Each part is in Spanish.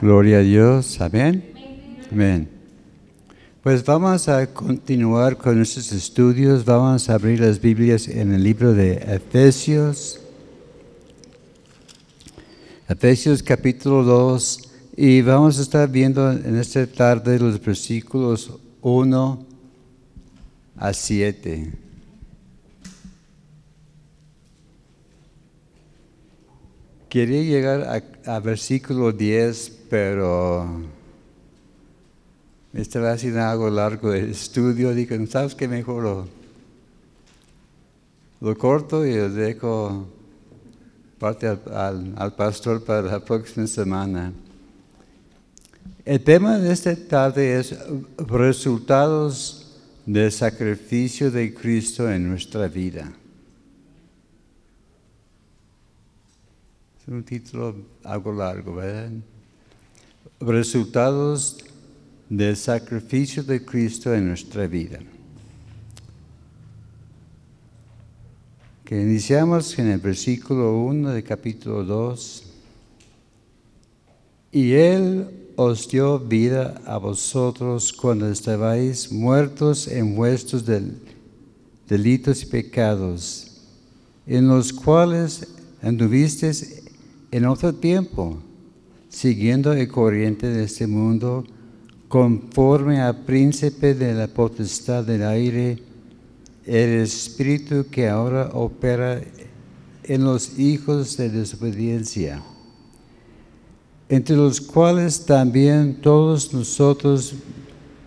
Gloria a Dios. Amén. Amén. Pues vamos a continuar con nuestros estudios. Vamos a abrir las Biblias en el libro de Efesios. Efesios capítulo 2. Y vamos a estar viendo en esta tarde los versículos 1 a 7. Quería llegar a, versículo 10, pero me estaba haciendo algo largo de estudio. Digo, ¿sabes qué mejor lo, lo corto y lo dejo parte al, al, pastor para la próxima semana? El tema de esta tarde es resultados del sacrificio de Cristo en nuestra vida. Un título algo largo, ¿verdad? Resultados del sacrificio de Cristo en nuestra vida. Que iniciamos en el versículo 1 del capítulo 2. Y Él os dio vida a vosotros cuando estabais muertos en vuestros delitos y pecados, en los cuales anduvisteis en otro tiempo, siguiendo el corriente de este mundo, conforme al príncipe de la potestad del aire, el espíritu que ahora opera en los hijos de desobediencia, entre los cuales también todos nosotros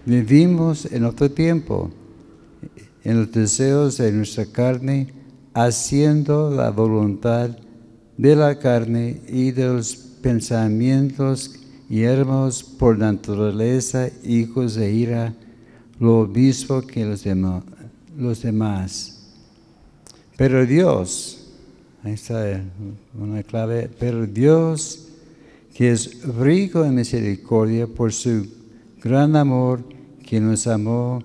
vivimos en otro tiempo, en los deseos de nuestra carne, haciendo la voluntad de la carne y de los pensamientos y hermos por naturaleza, hijos de ira, lo mismo que los, los demás. Pero Dios, ahí está una clave, pero Dios, que es rico en misericordia por su gran amor, que nos amó,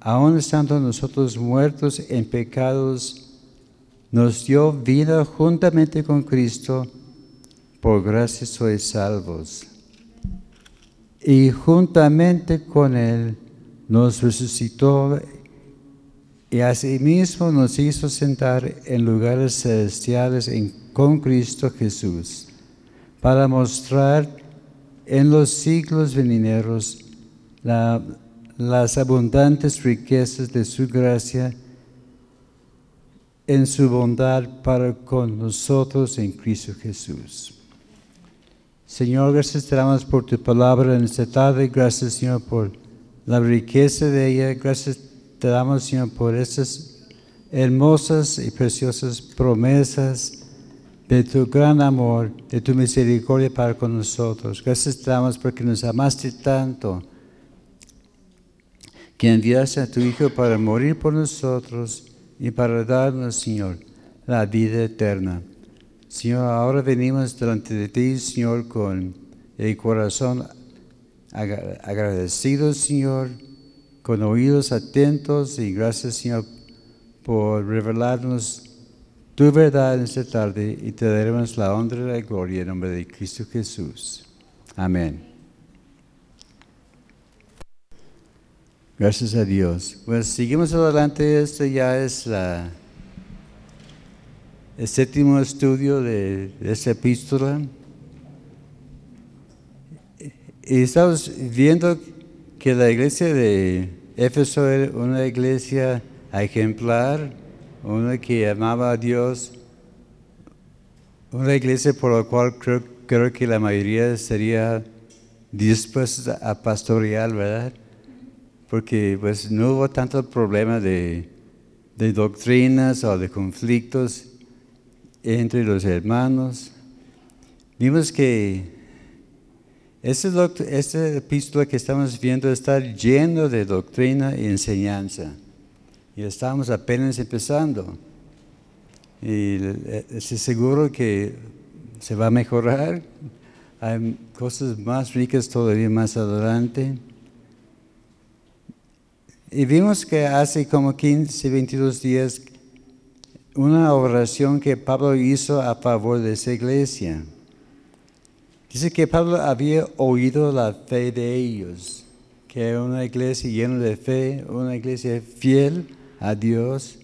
aun estando nosotros muertos en pecados, nos dio vida juntamente con Cristo, por gracia sois salvos. Y juntamente con Él nos resucitó y asimismo nos hizo sentar en lugares celestiales con Cristo Jesús, para mostrar en los siglos venideros las abundantes riquezas de su gracia en su bondad para con nosotros en Cristo Jesús. Señor, gracias te damos por tu palabra en esta tarde. Gracias, Señor, por la riqueza de ella. Gracias te damos, Señor, por estas hermosas y preciosas promesas de tu gran amor, de tu misericordia para con nosotros. Gracias te damos porque nos amaste tanto que enviaste a tu Hijo para morir por nosotros y para darnos, Señor, la vida eterna. Señor, ahora venimos delante de ti, Señor, con el corazón agradecido, Señor, con oídos atentos y gracias, Señor, por revelarnos tu verdad en esta tarde y te daremos la honra y la gloria en nombre de Cristo Jesús. Amén. Gracias a Dios. Pues seguimos adelante. Este ya es la, el séptimo estudio de, esta epístola. Y estamos viendo que la iglesia de Éfeso era una iglesia ejemplar, una que amaba a Dios, una iglesia por la cual creo, creo que la mayoría sería dispuesta a pastorear, ¿verdad? Porque pues no hubo tanto problema de, doctrinas o de conflictos entre los hermanos. Vimos que este, esta epístola que estamos viendo está lleno de doctrina y enseñanza. Y estamos apenas empezando. Y estoy seguro que se va a mejorar. Hay cosas más ricas todavía más adelante. Y vimos que hace como 15, 22 días una oración que Pablo hizo a favor de esa iglesia. Dice que Pablo había oído la fe de ellos, que era una iglesia llena de fe, una iglesia fiel a Dios.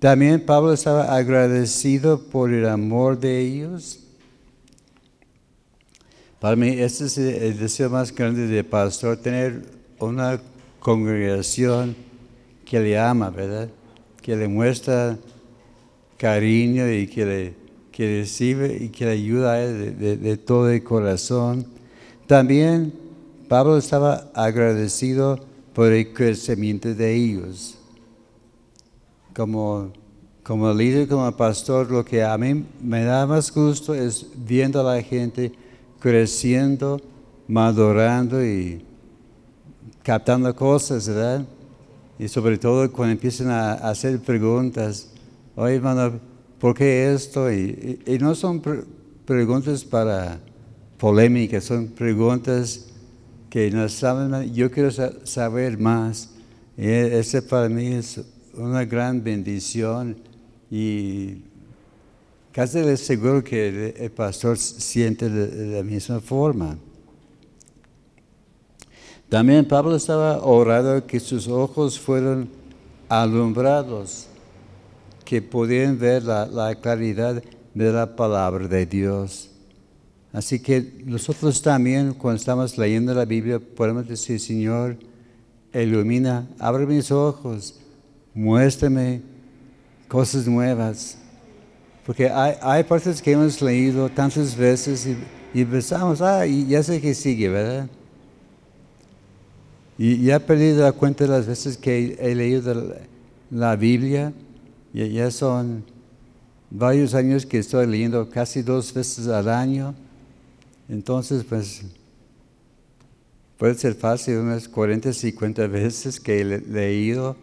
También Pablo estaba agradecido por el amor de ellos. Para mí, este es el deseo más grande de pastor, tener una congregación que le ama, ¿verdad? Que le muestra cariño y que le que recibe y que le ayuda a él de, todo el corazón. También Pablo estaba agradecido por el crecimiento de ellos. Como, como líder, como pastor, lo que a mí me da más gusto es viendo a la gente creciendo, madurando y captando cosas, ¿verdad? Y sobre todo cuando empiezan a hacer preguntas. Oye, hermano, ¿por qué esto? Y, no son preguntas para polémica, son preguntas que nos saben, yo quiero saber más. Y ese para mí es una gran bendición y casi seguro que el, pastor siente de, la misma forma. También Pablo estaba orando que sus ojos fueran alumbrados que podían ver la, claridad de la palabra de Dios. Así que nosotros también, cuando estamos leyendo la Biblia, podemos decir, Señor, ilumina, abre mis ojos, muéstrame cosas nuevas. Porque hay, partes que hemos leído tantas veces y, pensamos, ah, y ya sé que sigue, ¿verdad? Y ya he perdido la cuenta de las veces que he, leído la Biblia ya son varios años que estoy leyendo casi dos veces al año. Entonces, pues, puede ser fácil, unas 40, 50 veces que he leído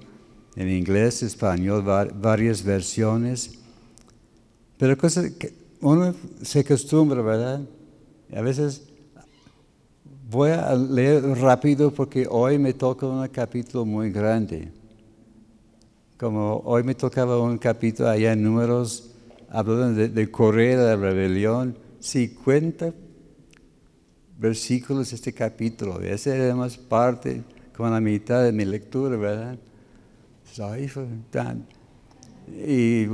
en inglés, español, varias versiones. Pero cosas que uno se acostumbra, ¿verdad? A veces voy a leer rápido porque hoy me toca un capítulo muy grande. Como hoy me tocaba un capítulo allá en Números, hablando de, de Correa de la rebelión, 50 versículos este capítulo. Ese era más parte, como la mitad de mi lectura, ¿verdad? Y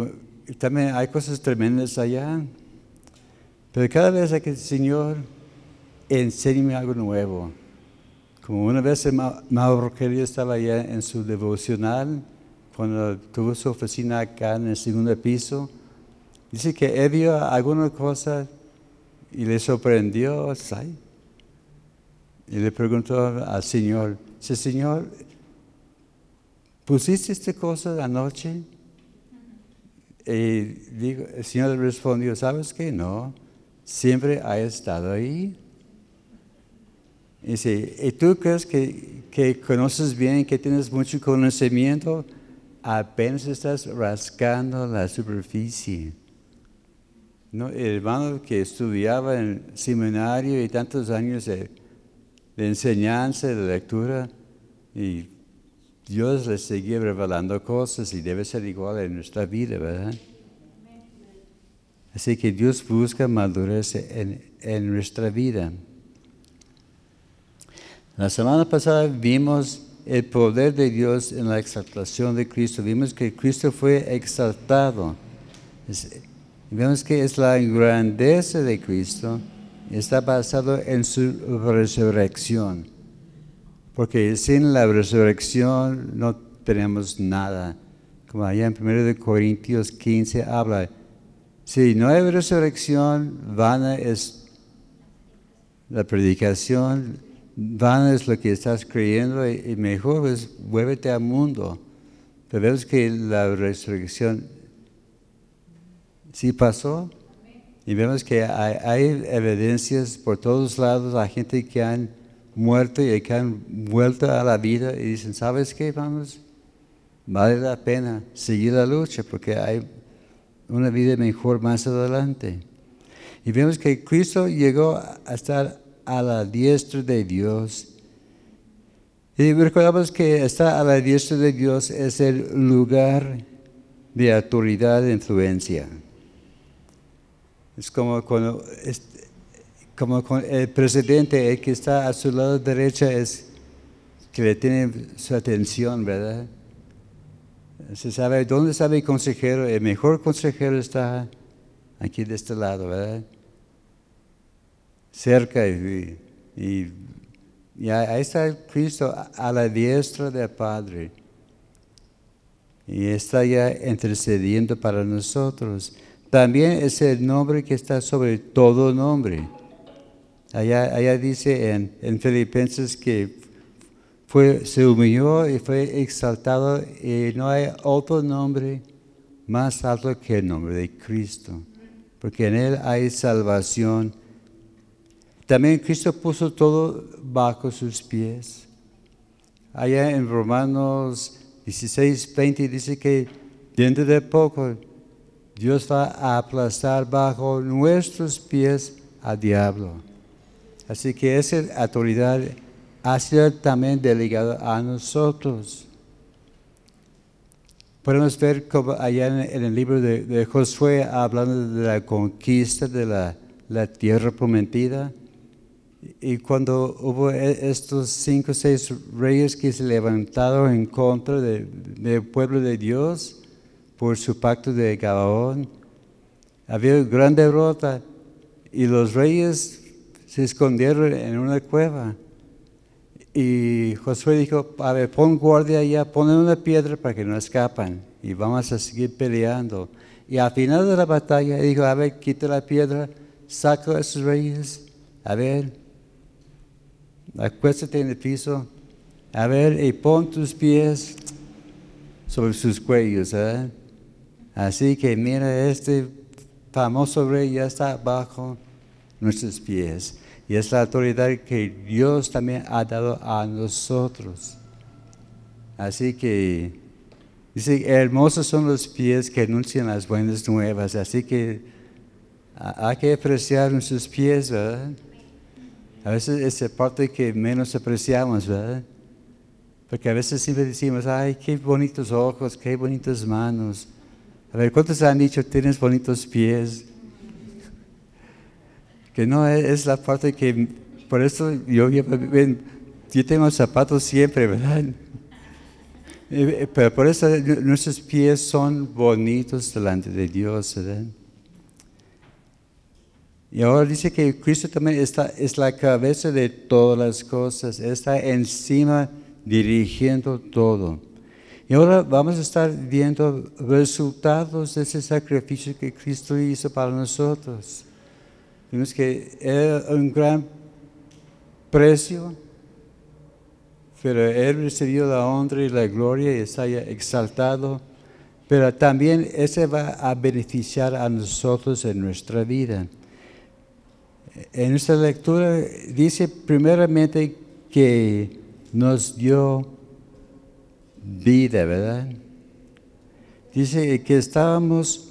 también hay cosas tremendas allá. Pero cada vez que el Señor enséñame algo nuevo. Como una vez Mauro Kelly estaba allá en su devocional, cuando tuvo su oficina acá en el segundo piso, dice que vio alguna cosa y le sorprendió. Y le preguntó al Señor, Señor, ¿pusiste esta cosa anoche? Y el Señor respondió, ¿sabes qué? No, siempre ha estado ahí. Dice, ¿y tú crees que, que conoces bien, que tienes mucho conocimiento? apenas estás rascando la superficie. ¿No? El hermano que estudiaba en seminario y tantos años de, enseñanza, de lectura, y Dios le seguía revelando cosas y debe ser igual en nuestra vida, ¿verdad? Así que Dios busca madurez en, en nuestra vida. La semana pasada vimos el poder de Dios en la exaltación de Cristo. Vimos que Cristo fue exaltado. vemos que es la grandeza de Cristo. Está basado en su resurrección. Porque sin la resurrección no tenemos nada. Como allá en 1 Corintios 15 habla, si no hay resurrección, vana es la predicación, van es lo que estás creyendo y, mejor es vuélvete al mundo. Pero vemos que la resurrección sí pasó y vemos que hay, evidencias por todos lados, hay gente que han muerto y que han vuelto a la vida y dicen, ¿sabes qué? Vamos, vale la pena seguir la lucha porque hay una vida mejor más adelante. Y vemos que Cristo llegó a estar a la diestra de Dios. Y recordamos que estar a la diestra de Dios es el lugar de autoridad e influencia. Es como cuando como el presidente, el que está a su lado derecha es que le tiene su atención, ¿verdad? Se sabe, ¿dónde está mi consejero? El mejor consejero está aquí de este lado, ¿verdad? Cerca y, y, y ahí está Cristo a la diestra del Padre. Y está ya intercediendo para nosotros. También es el nombre que está sobre todo nombre. Allá, allá dice en, en Filipenses que fue, se humilló y fue exaltado y no hay otro nombre más alto que el nombre de Cristo, porque en Él hay salvación. También Cristo puso todo bajo sus pies. Allá en Romanos 16, 20 dice que dentro de poco Dios va a aplastar bajo nuestros pies al diablo. Así que esa autoridad ha sido también delegada a nosotros. Podemos ver como allá en, el libro de, Josué hablando de la conquista de la, tierra prometida. Y cuando hubo e, estos cinco o seis reyes que se levantaron en contra del pueblo de Dios por su pacto de Gabaón, había gran derrota y los reyes se escondieron en una cueva. Y Josué dijo, a ver, pon guardia allá, pon una piedra para que no escapan y vamos a seguir peleando. Y al final de la batalla dijo, a ver, quita la piedra, saca a esos reyes, a ver, acuéstate en el piso, a ver, y pon tus pies sobre sus cuellos. ¿eh? Así que mira, este famoso rey ya está bajo nuestros pies. Y es la autoridad que Dios también ha dado a nosotros. Así que dice, hermosos son los pies que anuncian las buenas nuevas. Así que hay que apreciar nuestros pies. A veces es la parte que menos apreciamos, ¿verdad? Porque a veces siempre decimos, ay, qué bonitos ojos, qué bonitas manos. A ver, ¿cuántos han dicho, tienes bonitos pies? que no es la parte que, por eso yo, yo, tengo zapatos siempre, ¿verdad? Eh, eh, pero por eso nuestros pies son bonitos delante de Dios, ¿verdad? Y ahora dice que Cristo también está, es la cabeza de todas las cosas, está encima dirigiendo todo. Y ahora vamos a estar viendo resultados de ese sacrificio que Cristo hizo para nosotros. Vimos que era un gran precio, pero Él recibió la honra y la gloria y está exaltado, pero también ese va a beneficiar a nosotros en nuestra vida. En esta lectura dice primeramente que nos dio vida, ¿verdad? Dice que estábamos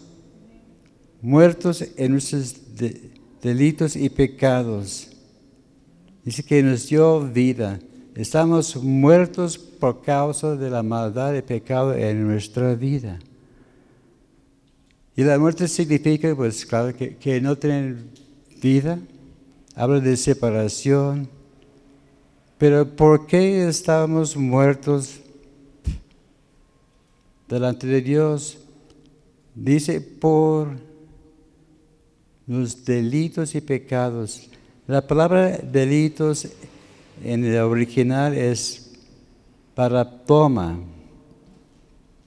muertos en nuestras delitos y pecados. Dice que nos dio vida. Estamos muertos por causa de la maldad y pecado en nuestra vida. Y la muerte significa, pues claro, que, no tienen vida. Habla de separación. Pero ¿por qué estamos muertos delante de Dios? Dice por los delitos y pecados. La palabra delitos en el original es paratoma.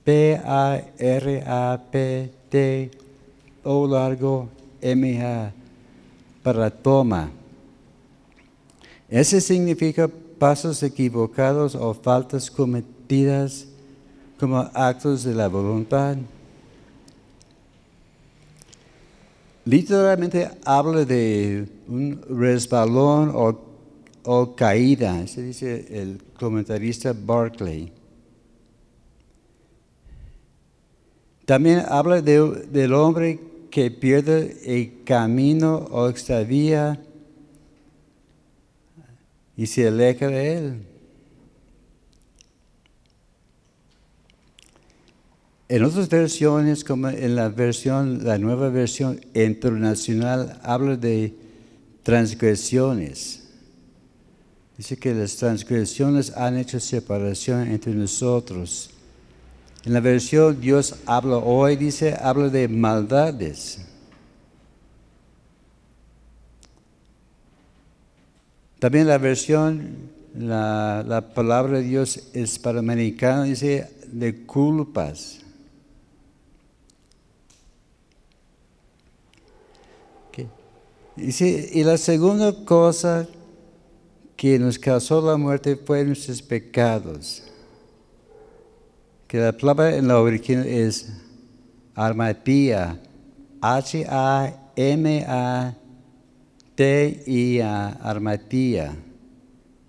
P-A-R-A-P-T O largo M-A. Paratoma. Ese significa pasos equivocados o faltas cometidas como actos de la voluntad. literalmente habla de un resbalón o, caída, se dice el comentarista Barclay. También habla del hombre que pierde el camino o extravía y se aleja de él. En otras versiones, como en la versión, la nueva versión internacional, habla de transgresiones. Dice que las transgresiones han hecho separación entre nosotros. En la versión Dios habla hoy, dice, habla de maldades. También la versión, la, la palabra de Dios americano, dice, de culpas. Y, la segunda cosa que nos causó la muerte fue nuestros pecados. Que la palabra en la original es armatía, H-A-M-A-T-I-A.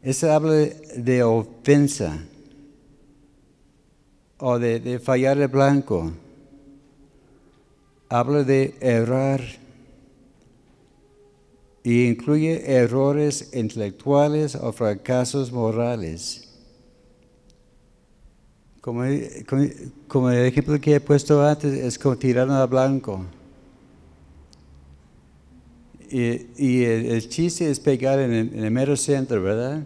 Eso habla de ofensa o de, de fallar el blanco. Habla de errar y incluye errores intelectuales o fracasos morales. Como, como, el ejemplo que he puesto antes, es como tirar a blanco. Y, el, chiste es pegar en el, mero centro, ¿verdad?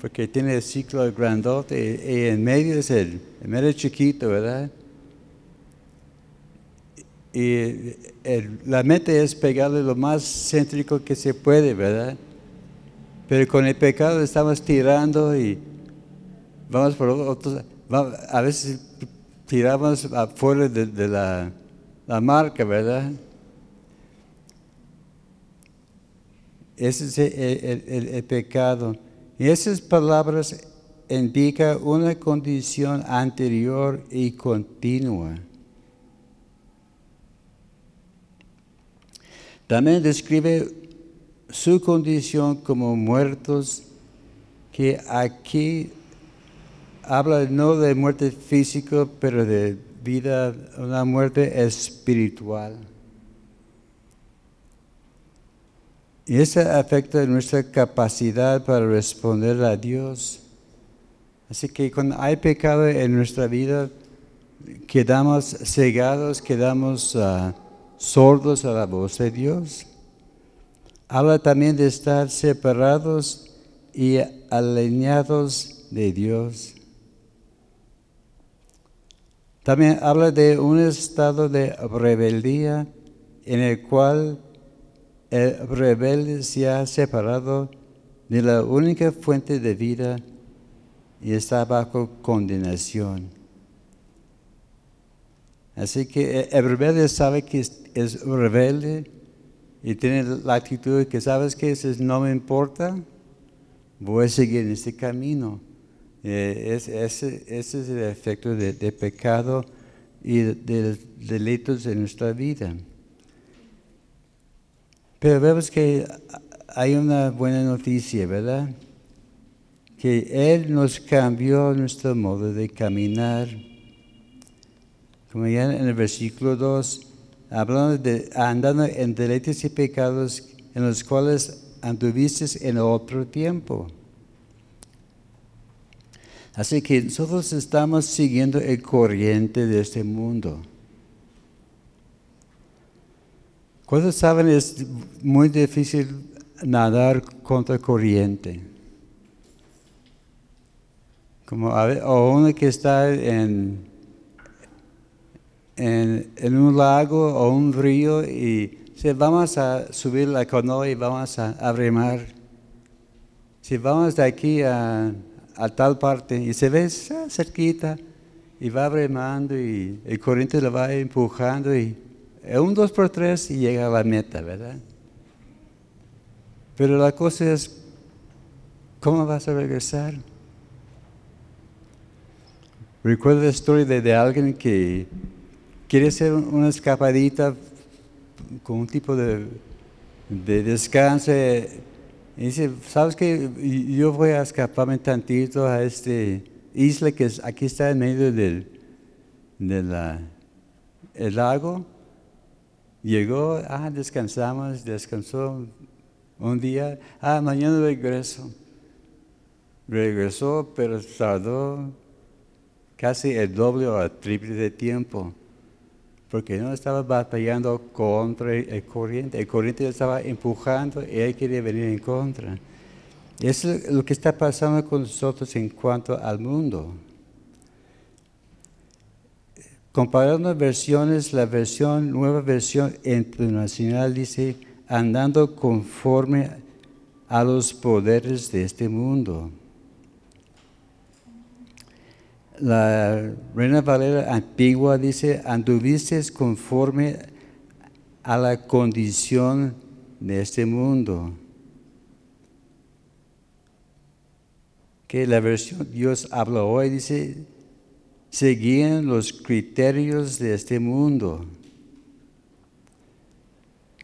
Porque tiene el ciclo grandote y, en medio es el, el mero chiquito, ¿verdad? Y la meta es pegarle lo más céntrico que se puede, ¿verdad? Pero con el pecado estamos tirando y vamos por otros, a veces tiramos afuera de, la, marca, ¿verdad? Ese es el, el, pecado. Y esas palabras indican una condición anterior y continua. También describe su condición como muertos, que aquí habla no de muerte física, pero de vida, una muerte espiritual. Y eso afecta nuestra capacidad para responder a Dios. Así que cuando hay pecado en nuestra vida, quedamos cegados, quedamos... Ah, sordos a la voz de Dios. Habla también de estar separados y alineados de Dios. También habla de un estado de rebeldía en el cual el rebelde se ha separado de la única fuente de vida y está bajo condenación. Así que el rebelde sabe que es rebelde y tiene la actitud de que sabes que eso no me importa, voy a seguir en este camino. Eh, ese, es el efecto de, pecado y de, delitos en nuestra vida. Pero vemos que hay una buena noticia, ¿verdad? Que Él nos cambió nuestro modo de caminar. Como ya en el versículo 2, hablando de andando en deleites y pecados en los cuales anduviste en otro tiempo. Así que nosotros estamos siguiendo el corriente de este mundo. Cuando saben es muy difícil nadar contra corriente. Como o uno que está en en, un lago o un río y si vamos a subir la canoa y vamos a, remar. Si vamos de aquí a, tal parte y se ve cerquita y va remando y el corriente lo va empujando y un dos por tres y llega a la meta, ¿verdad? Pero la cosa es, ¿cómo vas a regresar? Recuerdo la historia de alguien que quiere hacer una escapadita con un tipo de, de descanso. Y dice, ¿sabes qué? Yo voy a escaparme tantito a este isla que aquí está en medio del, lago. Llegó, ah, descansamos, descansó un día, ah, mañana regreso. Regresó, pero tardó casi el doble o el triple de tiempo porque no estaba batallando contra el corriente, el corriente estaba empujando y él quería venir en contra. Eso es lo que está pasando con nosotros en cuanto al mundo. Comparando versiones, la versión, nueva versión internacional dice, andando conforme a los poderes de este mundo. La Reina Valera antigua dice, anduviste conforme a la condición de este mundo. Que la versión Dios habla hoy dice, seguían los criterios de este mundo.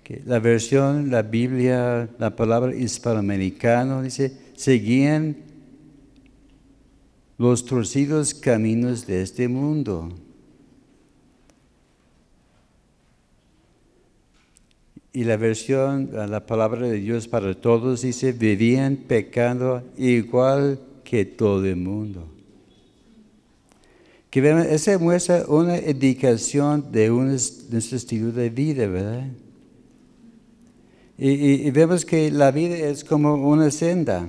Que la versión, la Biblia, la palabra hispanoamericano dice, seguían los torcidos caminos de este mundo. Y la versión, la palabra de Dios para todos dice, vivían pecando igual que todo el mundo. Que esa muestra una indicación de, un, estilo de vida, ¿verdad? Y, vemos que la vida es como una senda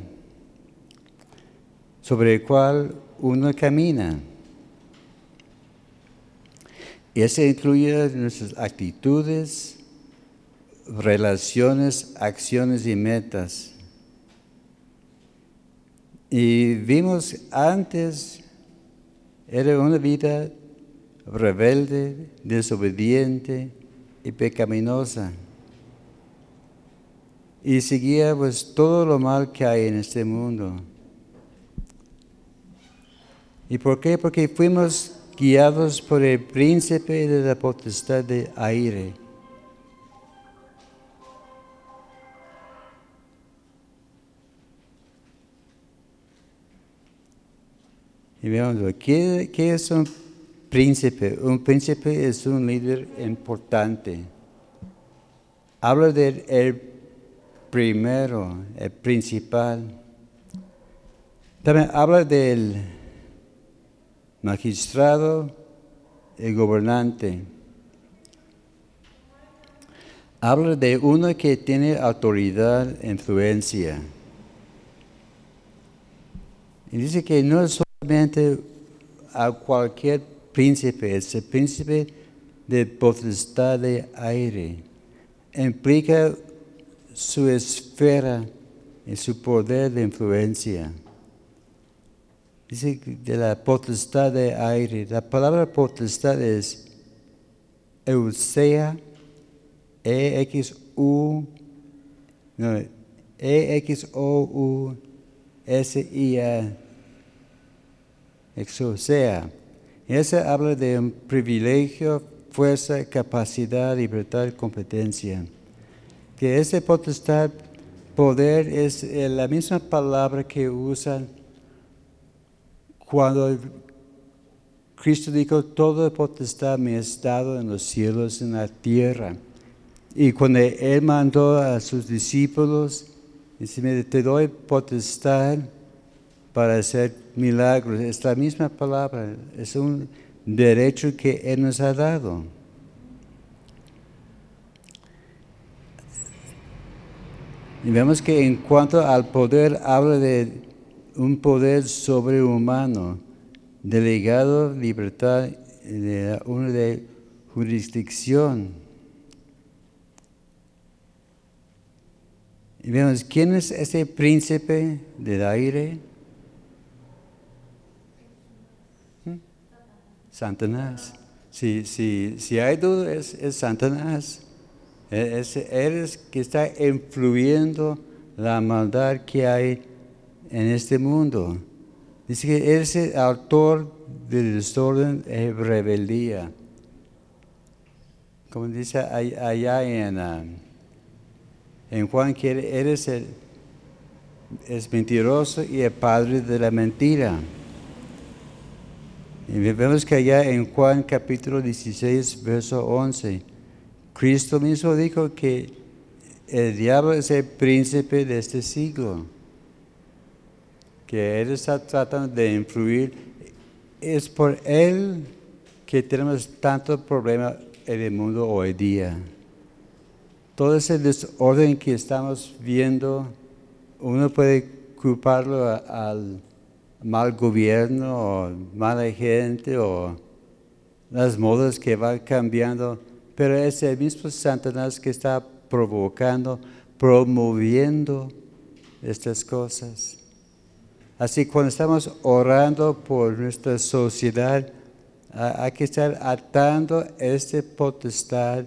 sobre el cual uno camina. Y eso incluye nuestras actitudes, relaciones, acciones y metas. Y vimos antes, era una vida rebelde, desobediente y pecaminosa. Y seguía pues todo lo mal que hay en este mundo. ¿Y por qué? Porque fuimos guiados por el príncipe de la potestad de aire. Y veamos, ¿qué, ¿qué es un príncipe? Un príncipe es un líder importante. Habla del el primero, el principal. También habla del magistrado y gobernante. Habla de uno que tiene autoridad, influencia. Y dice que no solamente a cualquier príncipe, es el príncipe de potestad de aire. Implica su esfera y su poder de influencia. Dice de la potestad de aire. La palabra potestad es Eusea, E-X-U, no, E-X-O-U-S-I-A, Exosea. Ese habla de un privilegio, fuerza, capacidad, libertad, competencia. Que ese potestad, poder, es la misma palabra que usan cuando Cristo dijo, todo potestad me es dado en los cielos y en la tierra. Y cuando Él mandó a sus discípulos, dice, te doy potestad para hacer milagros. Es la misma palabra, es un derecho que Él nos ha dado. Y vemos que en cuanto al poder habla de un poder sobrehumano, delegado libertad de jurisdicción. Y vemos, ¿quién es ese príncipe del aire? ¿Mm? Satanás. Si, si, si hay duda, es, es Satanás. Es, es que está influyendo la maldad que hay en este mundo. Dice que es el autor del desorden y rebeldía. Como dice allá en, ah, en Juan, que eres el, es mentiroso y el padre de la mentira. Y vemos que allá en Juan capítulo 16, verso 11, Cristo mismo dijo que el diablo es el príncipe de este siglo que Él está tratando de influir, es por Él que tenemos tanto problema en el mundo hoy día. Todo ese desorden que estamos viendo, uno puede culparlo al mal gobierno o mala gente o las modas que van cambiando, pero es el mismo Satanás que está provocando, promoviendo estas cosas. Así cuando estamos orando por nuestra sociedad, hay que estar atando este potestad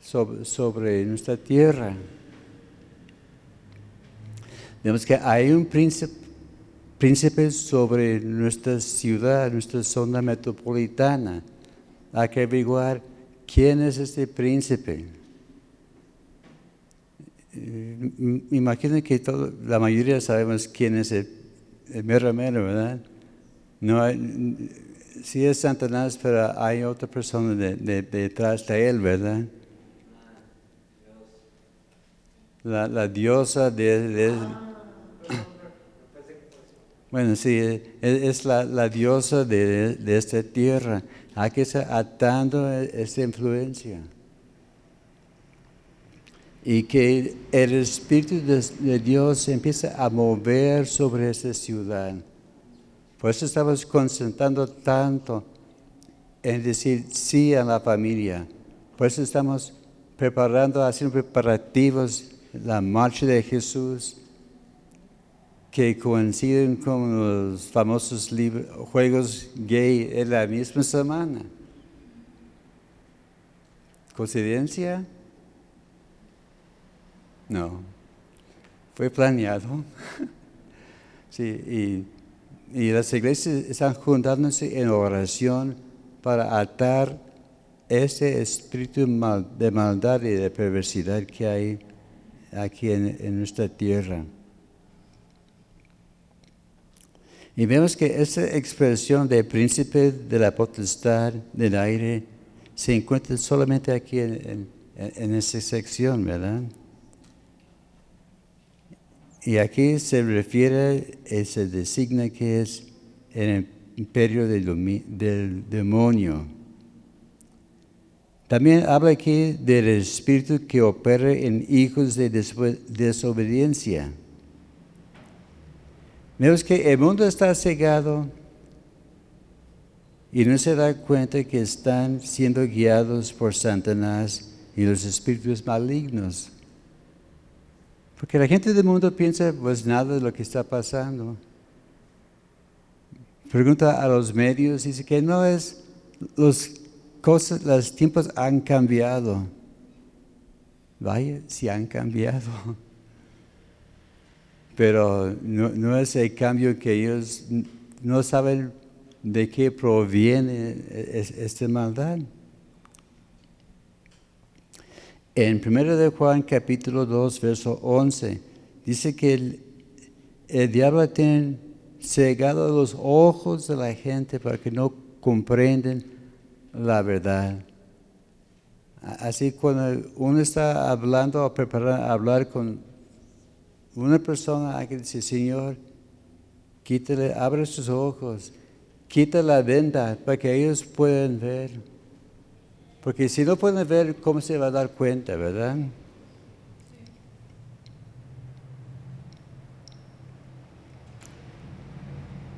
sobre, nuestra tierra. Vemos que hay un príncipe, príncipe sobre nuestra ciudad, nuestra zona metropolitana. Hay que averiguar quién es este príncipe. Me imagino que todo, la mayoría sabemos quién es el, mero mero, ¿verdad? No hay, sí es Satanás, pero hay otra persona detrás de él, ¿verdad? La, diosa de, bueno, sí, es, la, diosa de, esta tierra. Hay que estar atando esta influencia y que el Espíritu de, Dios empiece a mover sobre esta ciudad. Por eso estamos concentrando tanto en decir sí a la familia. Por eso estamos preparando, haciendo preparativos, la marcha de Jesús, que coinciden con los famosos juegos gay en la misma semana. ¿Coincidencia? No, fue planeado. sí, y, las iglesias están juntándose en oración para atar ese espíritu de maldad y de perversidad que hay aquí en, nuestra tierra. Y vemos que esa expresión de príncipe de la potestad del aire se encuentra solamente aquí en, en esa sección, ¿verdad? Y aquí se refiere, eh, se designa que es el imperio del, demonio. También habla aquí del espíritu que opera en hijos de desobediencia. Vemos que el mundo está cegado y no se da cuenta que están siendo guiados por Satanás y los espíritus malignos. Porque la gente del mundo piensa pues nada de lo que está pasando. Pregunta a los medios, dice que no es, los cosas, los tiempos han cambiado. Vaya, si han cambiado. Pero no, no es el cambio que ellos no saben de qué proviene esta maldad. En 1 de Juan capítulo 2, verso 11, dice que el, diablo tiene cegado los ojos de la gente para que no comprenden la verdad. Así cuando uno está hablando o preparando hablar con una persona, hay que decir, Señor, quítale, abre sus ojos, quita la venda para que ellos puedan ver. Porque si no pueden ver, ¿cómo se va a dar cuenta, verdad?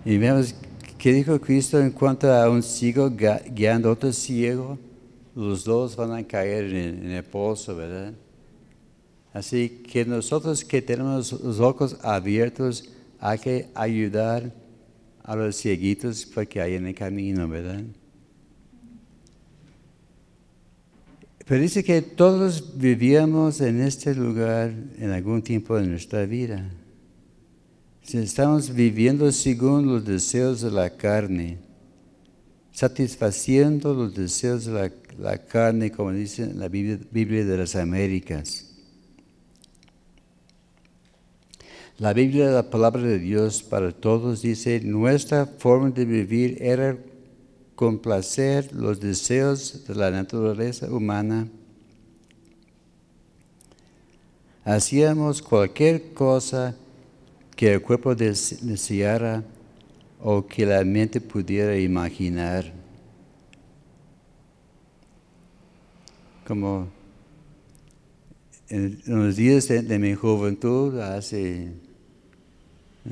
Y vemos qué dijo Cristo en cuanto a un ciego guiando a otro ciego. Los dos van a caer en, el pozo, ¿verdad? Así que nosotros que tenemos los ojos abiertos, hay que ayudar a los cieguitos para que en el camino, ¿verdad? Pero dice que todos vivíamos en este lugar en algún tiempo de nuestra vida. Si estamos viviendo según los deseos de la carne, satisfaciendo los deseos de la, carne, como dice la Biblia, Biblia de las Américas. La Biblia, la palabra de Dios para todos, dice, nuestra forma de vivir era complacer los deseos de la naturaleza humana. Hacíamos cualquier cosa que el cuerpo deseara o que la mente pudiera imaginar. como en, los días de, mi juventud, hace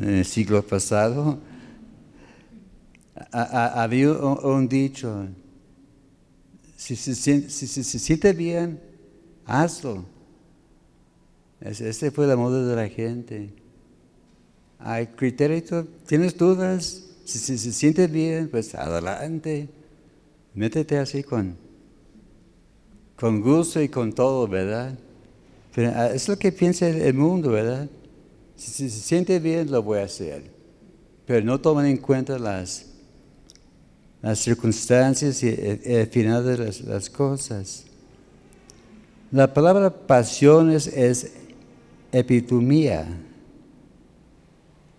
el siglo pasado, había un, dicho, si se, siente bien, hazlo. Ese fue la moda de la gente. Hay criterio, tienes dudas, si, se siente bien, pues adelante. Métete así con, con gusto y con todo, ¿verdad? Pero ah, es lo que piensa el mundo, ¿verdad? Si, se siente bien, lo voy a hacer. Pero no toman en cuenta las, las circunstancias y el, final de las, cosas. La palabra pasiones es epitomía.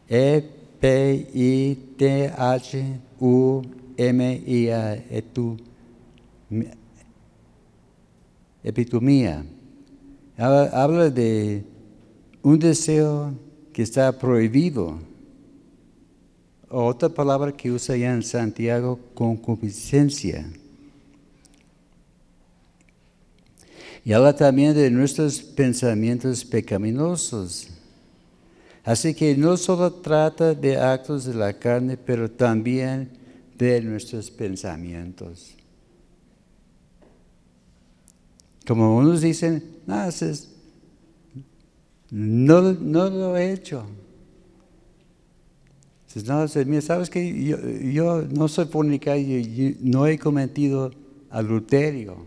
E-P-I-T-H-U-M-I-A. Epitomía. Habla de un deseo que está prohibido. Otra palabra que usa ya en Santiago, concupiscencia. Y habla también de nuestros pensamientos pecaminosos. Así que no solo trata de actos de la carne, pero también de nuestros pensamientos. Como unos dicen, no, no, no lo he hecho. No, sabes que yo, no soy fornicario, yo no he cometido adulterio.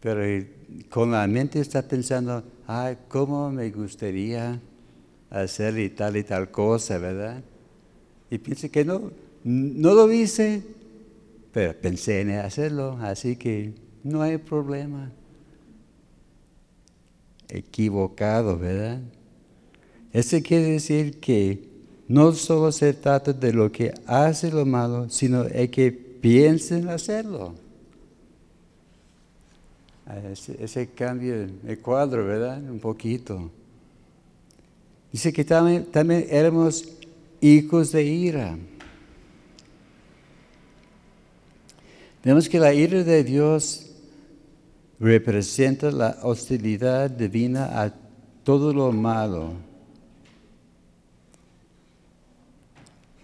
Pero con la mente está pensando, ay, cómo me gustaría hacer y tal y tal cosa, ¿verdad? Y piensa que no, no lo hice, pero pensé en hacerlo, así que no hay problema. Equivocado, ¿verdad? Eso quiere decir que no solo se trata de lo que hace lo malo, sino de que piensen hacerlo. Ah, ese, cambio el cuadro, ¿verdad? Un poquito. Dice que también, también éramos hijos de ira. Vemos que la ira de Dios representa la hostilidad divina a todo lo malo.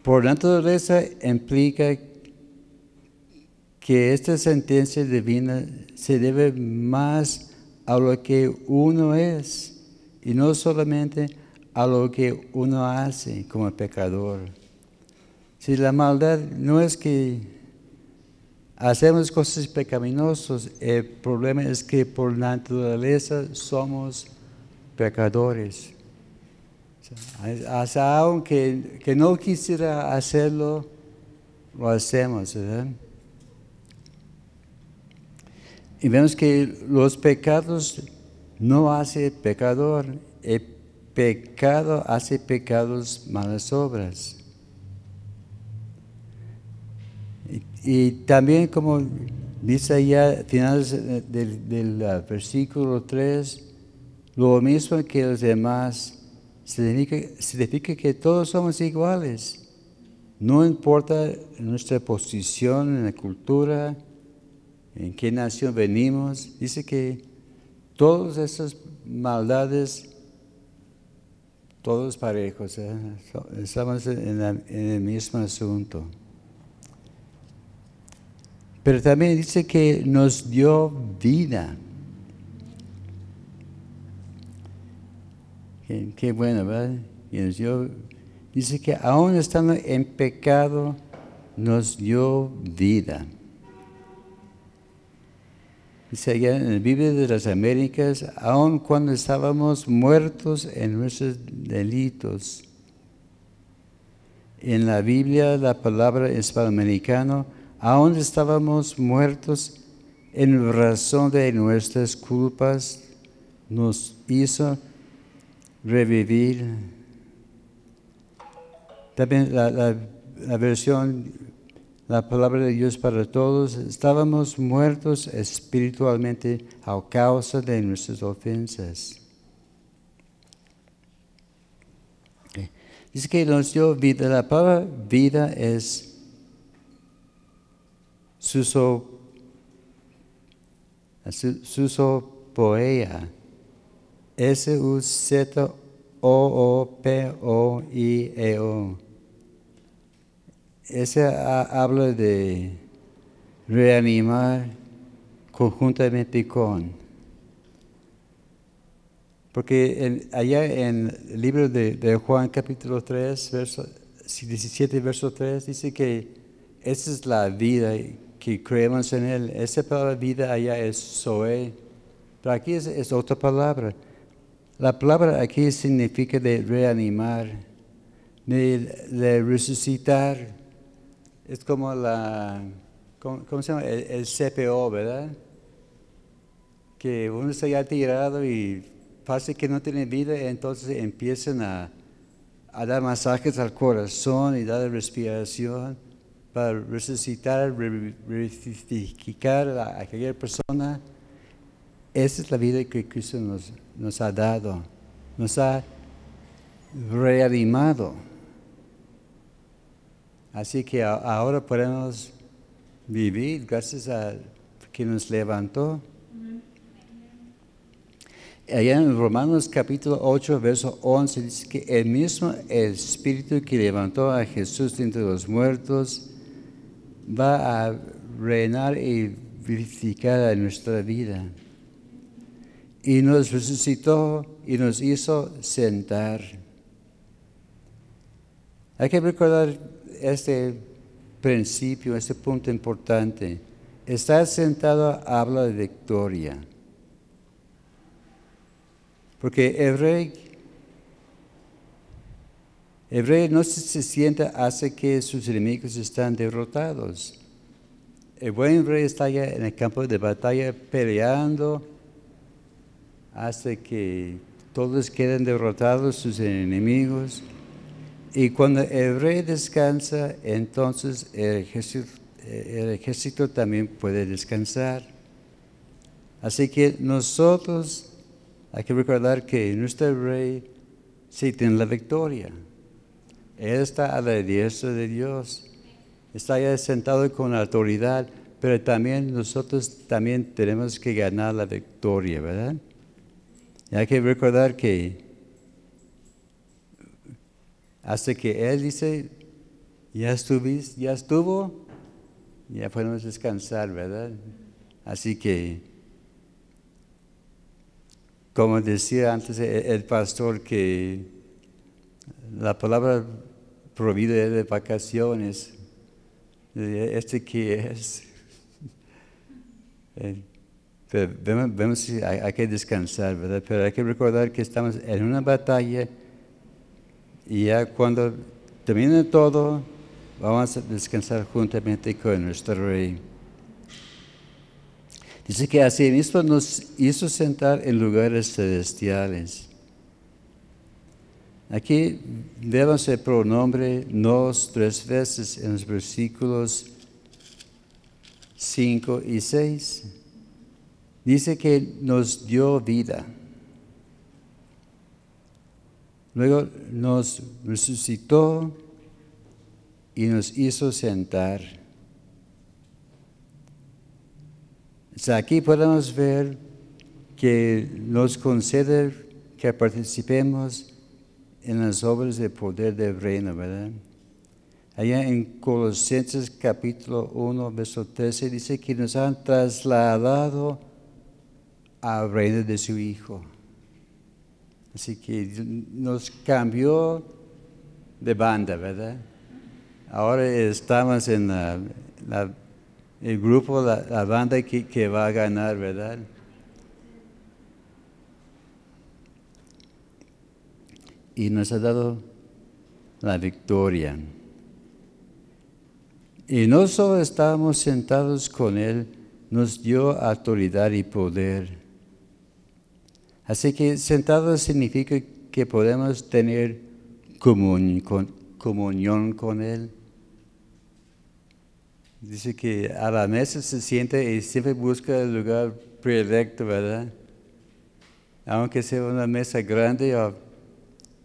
Por naturaleza implica que esta sentencia divina se debe más a lo que uno es y no solamente a lo que uno hace como pecador. Si la maldad no es que hacemos cosas pecaminosas, el problema es que por naturaleza somos pecadores. Hasta aunque que no quisiera hacerlo, lo hacemos. Y vemos que los pecados no hace pecador, el pecado hace pecados, malas obras. Y también como dice allá, finales del, ah, versículo 3, lo mismo que los demás, significa, que todos somos iguales. No importa nuestra posición en la cultura, en qué nación venimos, dice que todas esas maldades, todos parejos, ¿eh? estamos en el mismo asunto. Pero también dice que nos dio vida. Qué, bueno, ¿verdad? Dice que aún estando en pecado, nos dio vida. Dice allá en la Biblia de las Américas, aun cuando estábamos muertos en nuestros delitos. En la Biblia, la palabra hispanoamericano, aún estábamos muertos en razón de nuestras culpas, nos hizo revivir. También la, versión, la palabra de Dios para todos, estábamos muertos espiritualmente a causa de nuestras ofensas. Dice que nos dio vida. La palabra vida es Susopoia. S-U-Z-O-O-P-O-I-E-O. Ese habla de reanimar conjuntamente con. Porque allá en el libro de, Juan capítulo 3, verso 17, verso 3, dice que esa es la vida que creemos en Él. Esa palabra vida allá es Zoe, pero aquí es, otra palabra. La palabra aquí significa de reanimar, de, resucitar. Es como la, ¿cómo, se llama? El, CPO, ¿verdad? Que uno está ya tirado y pasa que no tiene vida, entonces empiezan a, dar masajes al corazón y dar respiración para resucitar, resucitar a aquella persona. Esa es la vida que Cristo nos, nos ha dado, nos ha reanimado. Así que ahora podemos vivir gracias a que nos levantó. Allá en Romanos capítulo 8, verso 11 dice que el mismo Espíritu que levantó a Jesús entre los muertos va a reinar y vivificar nuestra vida. Y nos resucitó y nos hizo sentar. Hay que recordar este principio, este punto importante. Estar sentado habla de victoria. Porque el rey el rey no se sienta hasta que sus enemigos están derrotados. El buen rey está allá en el campo de batalla peleando hasta que todos queden derrotados, sus enemigos. Y cuando el rey descansa, entonces el ejército, el ejército también puede descansar. Así que nosotros hay que recordar que nuestro rey sí tiene la victoria. Él está a la diestra de Dios. Está ya sentado con autoridad, pero también nosotros también tenemos que ganar la victoria, ¿verdad? Hay que recordar que hasta que Él dice, ya estuviste, ya estuvo, ya podemos descansar, ¿verdad? Así que, como decía antes el pastor, que la palabra provida de vacaciones. ¿Este que es? Vemos, que hay, que descansar. Pero hay que recordar que estamos en una batalla y ya cuando termine todo, vamos a descansar juntamente con nuestro Rey. Dice que así mismo nos hizo sentar en lugares celestiales. Aquí vemos el pronombre nos tres veces en los versículos 5 y 6. Dice que nos dio vida. Luego nos resucitó y nos hizo sentar. aquí podemos ver que nos concede que participemos en las obras de poder del reino, ¿verdad? Allá en Colosenses capítulo 1, verso 13 dice que nos han trasladado reino de su Hijo. Así que nos cambió de banda, ¿verdad? Ahora estamos en el grupo, la, banda que, que va a ganar, ¿verdad? y nos ha dado la victoria. Y no solo estábamos sentados con Él, nos dio autoridad y poder. Así que sentados significa que podemos tener comunión con, Él. Dice que a la mesa se siente y siempre busca el lugar predilecto, ¿verdad? Aunque sea una mesa grande o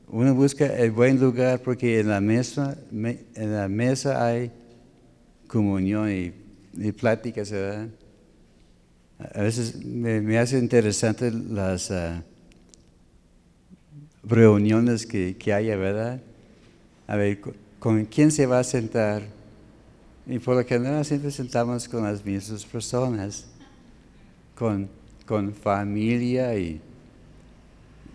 uno busca el buen lugar porque en la mesa, en la mesa hay comunión y, pláticas, ¿verdad? A veces me, me hace interesante las ah, reuniones que, que haya, ¿verdad? A ver, ¿con, quién se va a sentar? Y por lo general siempre sentamos con las mismas personas, con, con familia y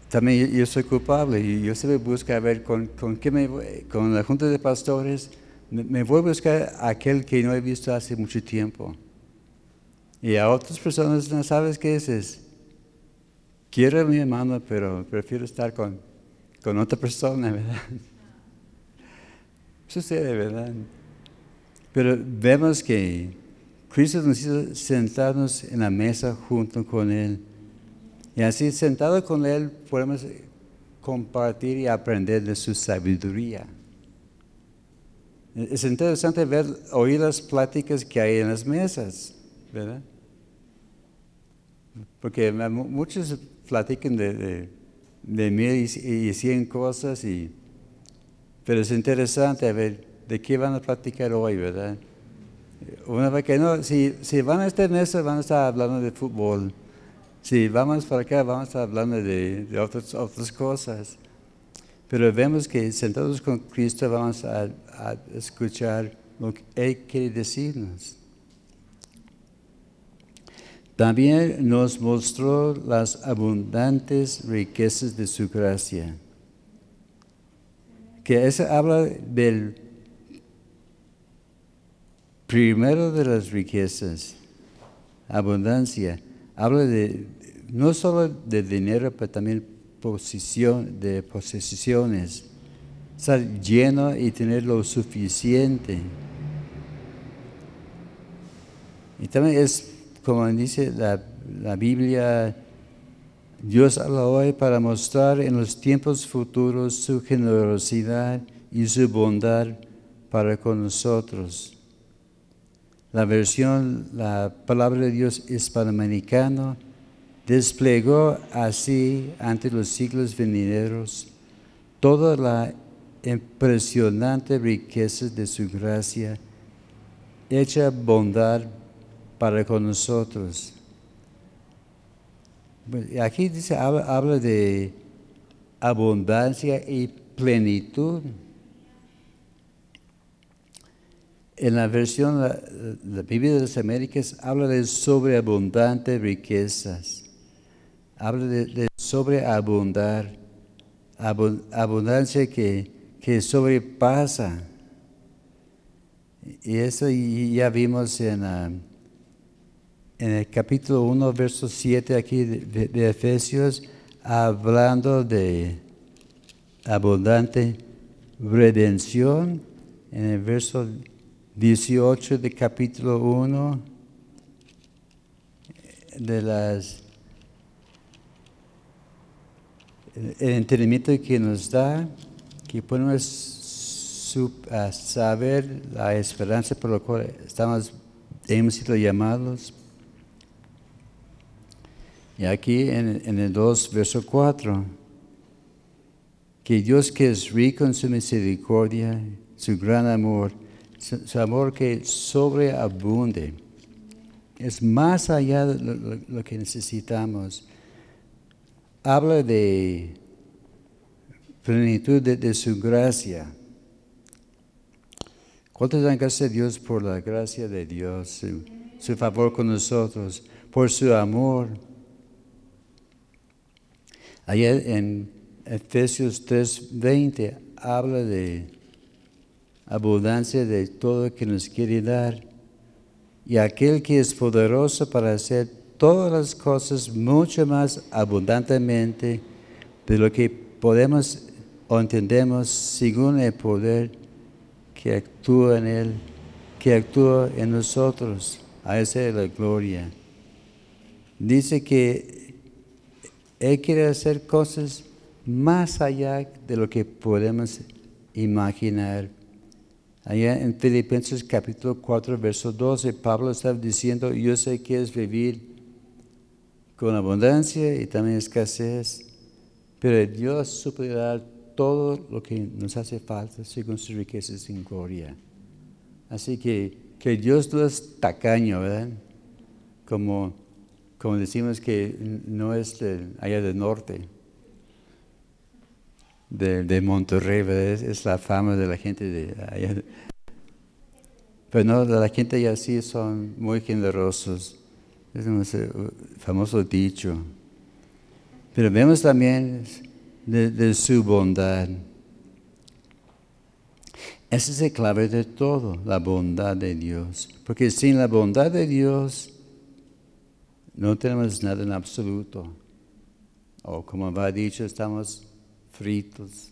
también yo, soy culpable y yo siempre busco a ver con, con qué me con la junta de pastores, me, me voy a buscar a aquel que no he visto hace mucho tiempo. Y a otras personas no sabes qué es. quiero a mi hermano, pero prefiero estar con, con otra persona, ¿verdad? Sucede, ¿verdad? Pero vemos que Cristo nos hizo sentarnos en la mesa junto con Él. Y así sentado con Él podemos compartir y aprender de su sabiduría. Es interesante ver, oír las pláticas que hay en las mesas, ¿verdad? Porque muchos platican de, de, y, y, cien cosas, y, pero es interesante ver de qué van a platicar hoy, ¿verdad? Una vez que no, si, van a estar en eso, van a estar hablando de fútbol. Si vamos para acá, vamos a estar hablando de, de otras, otras cosas. Pero vemos que sentados con Cristo vamos a, a escuchar lo que Él quiere decirnos. También nos mostró las abundantes riquezas de su gracia. Que eso habla del primero de las riquezas, abundancia. Habla de no solo de dinero, pero también posición, de posesiones. Estar lleno y tener lo suficiente. Y también es como dice la, la Biblia, Dios habla hoy para mostrar en los tiempos futuros su generosidad y su bondad para con nosotros. La versión, la palabra de Dios hispanoamericano, desplegó así ante los siglos venideros toda la impresionante riqueza de su gracia, hecha bondad para con nosotros. Aquí dice, habla, de abundancia y plenitud. En la versión, la, la Biblia de las Américas, habla de sobreabundantes riquezas. Habla de, sobreabundar, abundancia que, que sobrepasa. Y eso ya vimos en... Ah, en el capítulo 1, verso 7 aquí de, Efesios, hablando de abundante redención. En el verso 18 de capítulo 1, de las el entendimiento que nos da, que podemos saber la esperanza por la cual estamos, hemos sido llamados y aquí en, el 2, verso 4, que Dios que es rico en su misericordia, su gran amor, su, amor que sobreabunde, es más allá de lo, que necesitamos. Habla de plenitud de, su gracia. ¿Cuántos dan gracias a Dios por la gracia de Dios, su favor con nosotros, por su amor? Allá en Efesios 3:20 habla de abundancia de todo que nos quiere dar y aquel que es poderoso para hacer todas las cosas mucho más abundantemente de lo que podemos o entendemos según el poder que actúa en él, que actúa en nosotros. A esa es la gloria. Dice que él quiere hacer cosas más allá de lo que podemos imaginar. Allá en Filipenses capítulo 4, verso 12, Pablo está diciendo, yo sé que es vivir con abundancia y también escasez, pero Dios suplirá todo lo que nos hace falta según sus riquezas en gloria. Así que que Dios no es tacaño, ¿verdad? Como como decimos que no es de, allá del norte, de, Monterrey, es, la fama de la gente de allá. Pero no, la gente allá sí son muy generosos. Es un famoso dicho. Pero vemos también de, de su bondad. Esa es la clave de todo, la bondad de Dios. Porque sin la bondad de Dios no tenemos nada en absoluto. O como va dicho, estamos fritos.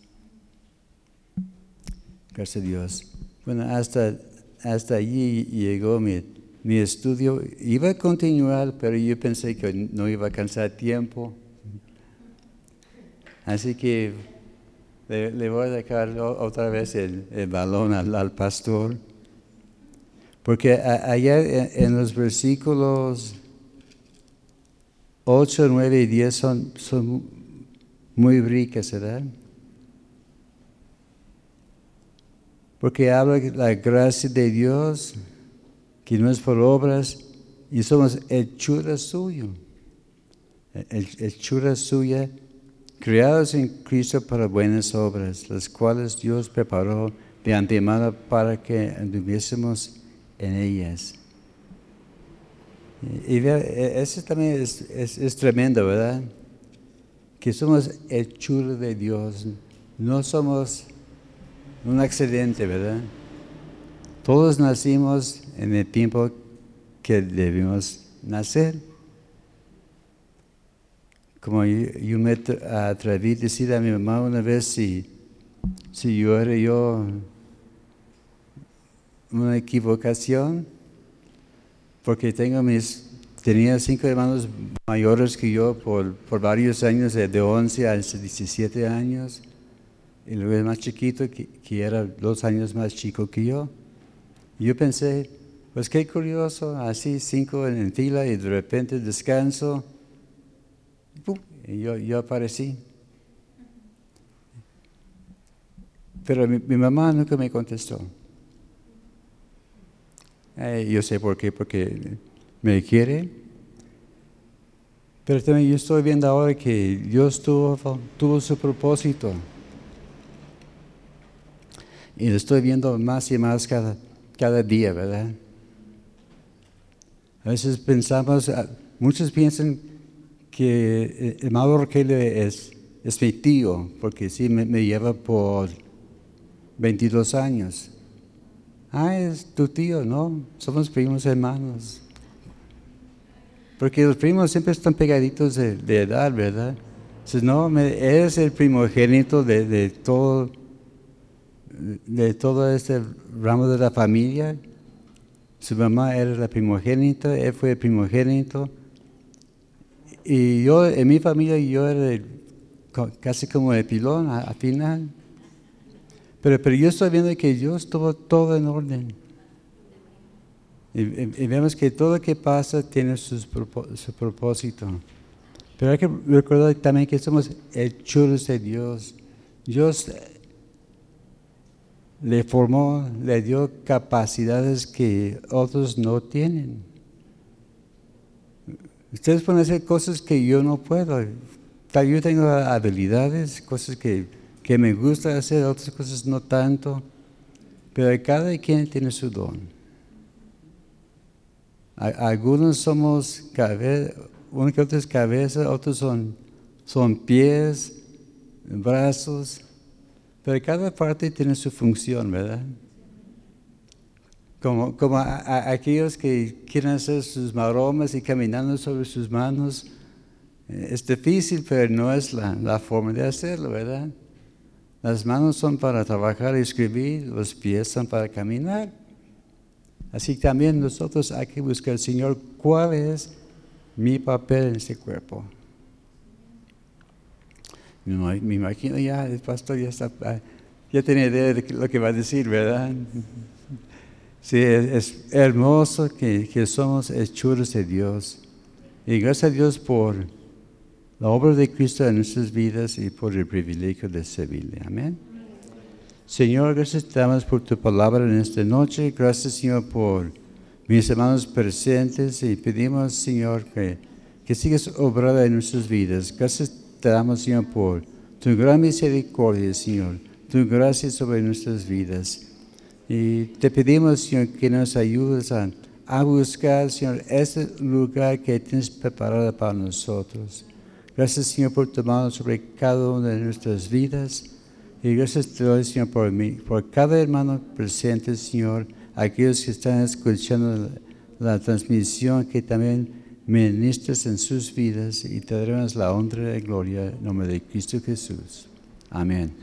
Gracias a Dios. Bueno, hasta, hasta allí llegó mi, mi estudio. Iba a continuar, pero yo pensé que no iba a alcanzar tiempo. Así que le, voy a dejar otra vez el, balón al, pastor. Porque allá en, los versículos 8, 9 y 10 son, son muy ricas, ¿verdad? Porque habla la gracia de Dios, que no es por obras, y somos hechura suyo. Hechura suya creados en Cristo para buenas obras, las cuales Dios preparó de antemano para que anduviésemos en ellas. Y, e, eso también es, tremendo, ¿verdad? Que somos hechura de Dios, no somos un accidente, ¿verdad? Todos nacimos en el tiempo que debimos nacer como yo, me atreví a decir a mi mamá una vez si, si yo era yo una equivocación, porque tengo mis, tenía cinco hermanos mayores que yo por, varios años, de 11 a 17 años, y luego el más chiquito que, era dos años más chico que yo. Y yo pensé, pues qué curioso, así cinco en fila y de repente descanso y yo, yo aparecí. Pero mi, mamá nunca me contestó. Eh, yo sé por qué, porque me quiere. Pero también yo estoy viendo ahora que Dios tuvo, tuvo su propósito. Y lo estoy viendo más y más cada, cada día, ¿verdad? A veces pensamos, ah, muchos piensan que eh, el hermano Rogelio es, es mi tío, porque sí me, lleva por 22 años. Ah, es tu tío, ¿no? Somos primos hermanos. Porque los primos siempre están pegaditos de, edad, ¿verdad? Entonces, no, eres el primogénito de, de, todo, de todo este ramo de la familia. Su mamá era la primogénita, él fue el primogénito. Y yo, en mi familia, yo era casi como el pilón al final. Pero, pero yo estoy viendo que Dios tuvo todo en orden. Y, vemos que todo lo que pasa tiene su propósito. Pero hay que recordar también que somos hechos de Dios. Dios le formó, le dio capacidades que otros no tienen. Ustedes pueden hacer cosas que yo no puedo. Yo tengo habilidades, cosas que, me gusta hacer, otras cosas no tanto. Pero cada quien tiene su don. Algunos somos cabeza, uno que otro es cabeza, otros son, son pies, brazos, pero cada parte tiene su función, ¿verdad? como, como aquellos que quieren hacer sus maromas y caminando sobre sus manos. Eh, es difícil, pero no es la, la, forma de hacerlo, ¿verdad? Las manos son para trabajar y escribir, los pies son para caminar. Así también nosotros hay que buscar, Señor, cuál es mi papel en este cuerpo. Me imagino ya, el pastor ya está, ya tiene idea de lo que va a decir, ¿verdad? Sí, es, hermoso que, que, somos hechos de Dios. Y gracias a Dios por la obra de Cristo en nuestras vidas y por el privilegio de servirle. Amén. Señor, gracias te damos por tu palabra en esta noche. Gracias, Señor, por mis hermanos presentes y pedimos, Señor, que que sigas obrando en nuestras vidas. Gracias te damos, Señor, por tu gran misericordia, Señor, tu gracia sobre nuestras vidas. Y te pedimos, Señor, que nos ayudes a, a buscar, Señor, ese lugar que tienes preparado para nosotros. Gracias, Señor, por tu mano sobre cada una de nuestras vidas. Y gracias te doy, Señor, por mí, por cada hermano presente, Señor, aquellos que están escuchando la, la transmisión, que también ministres en sus vidas y te daremos la honra y gloria en nombre de Cristo Jesús. Amén.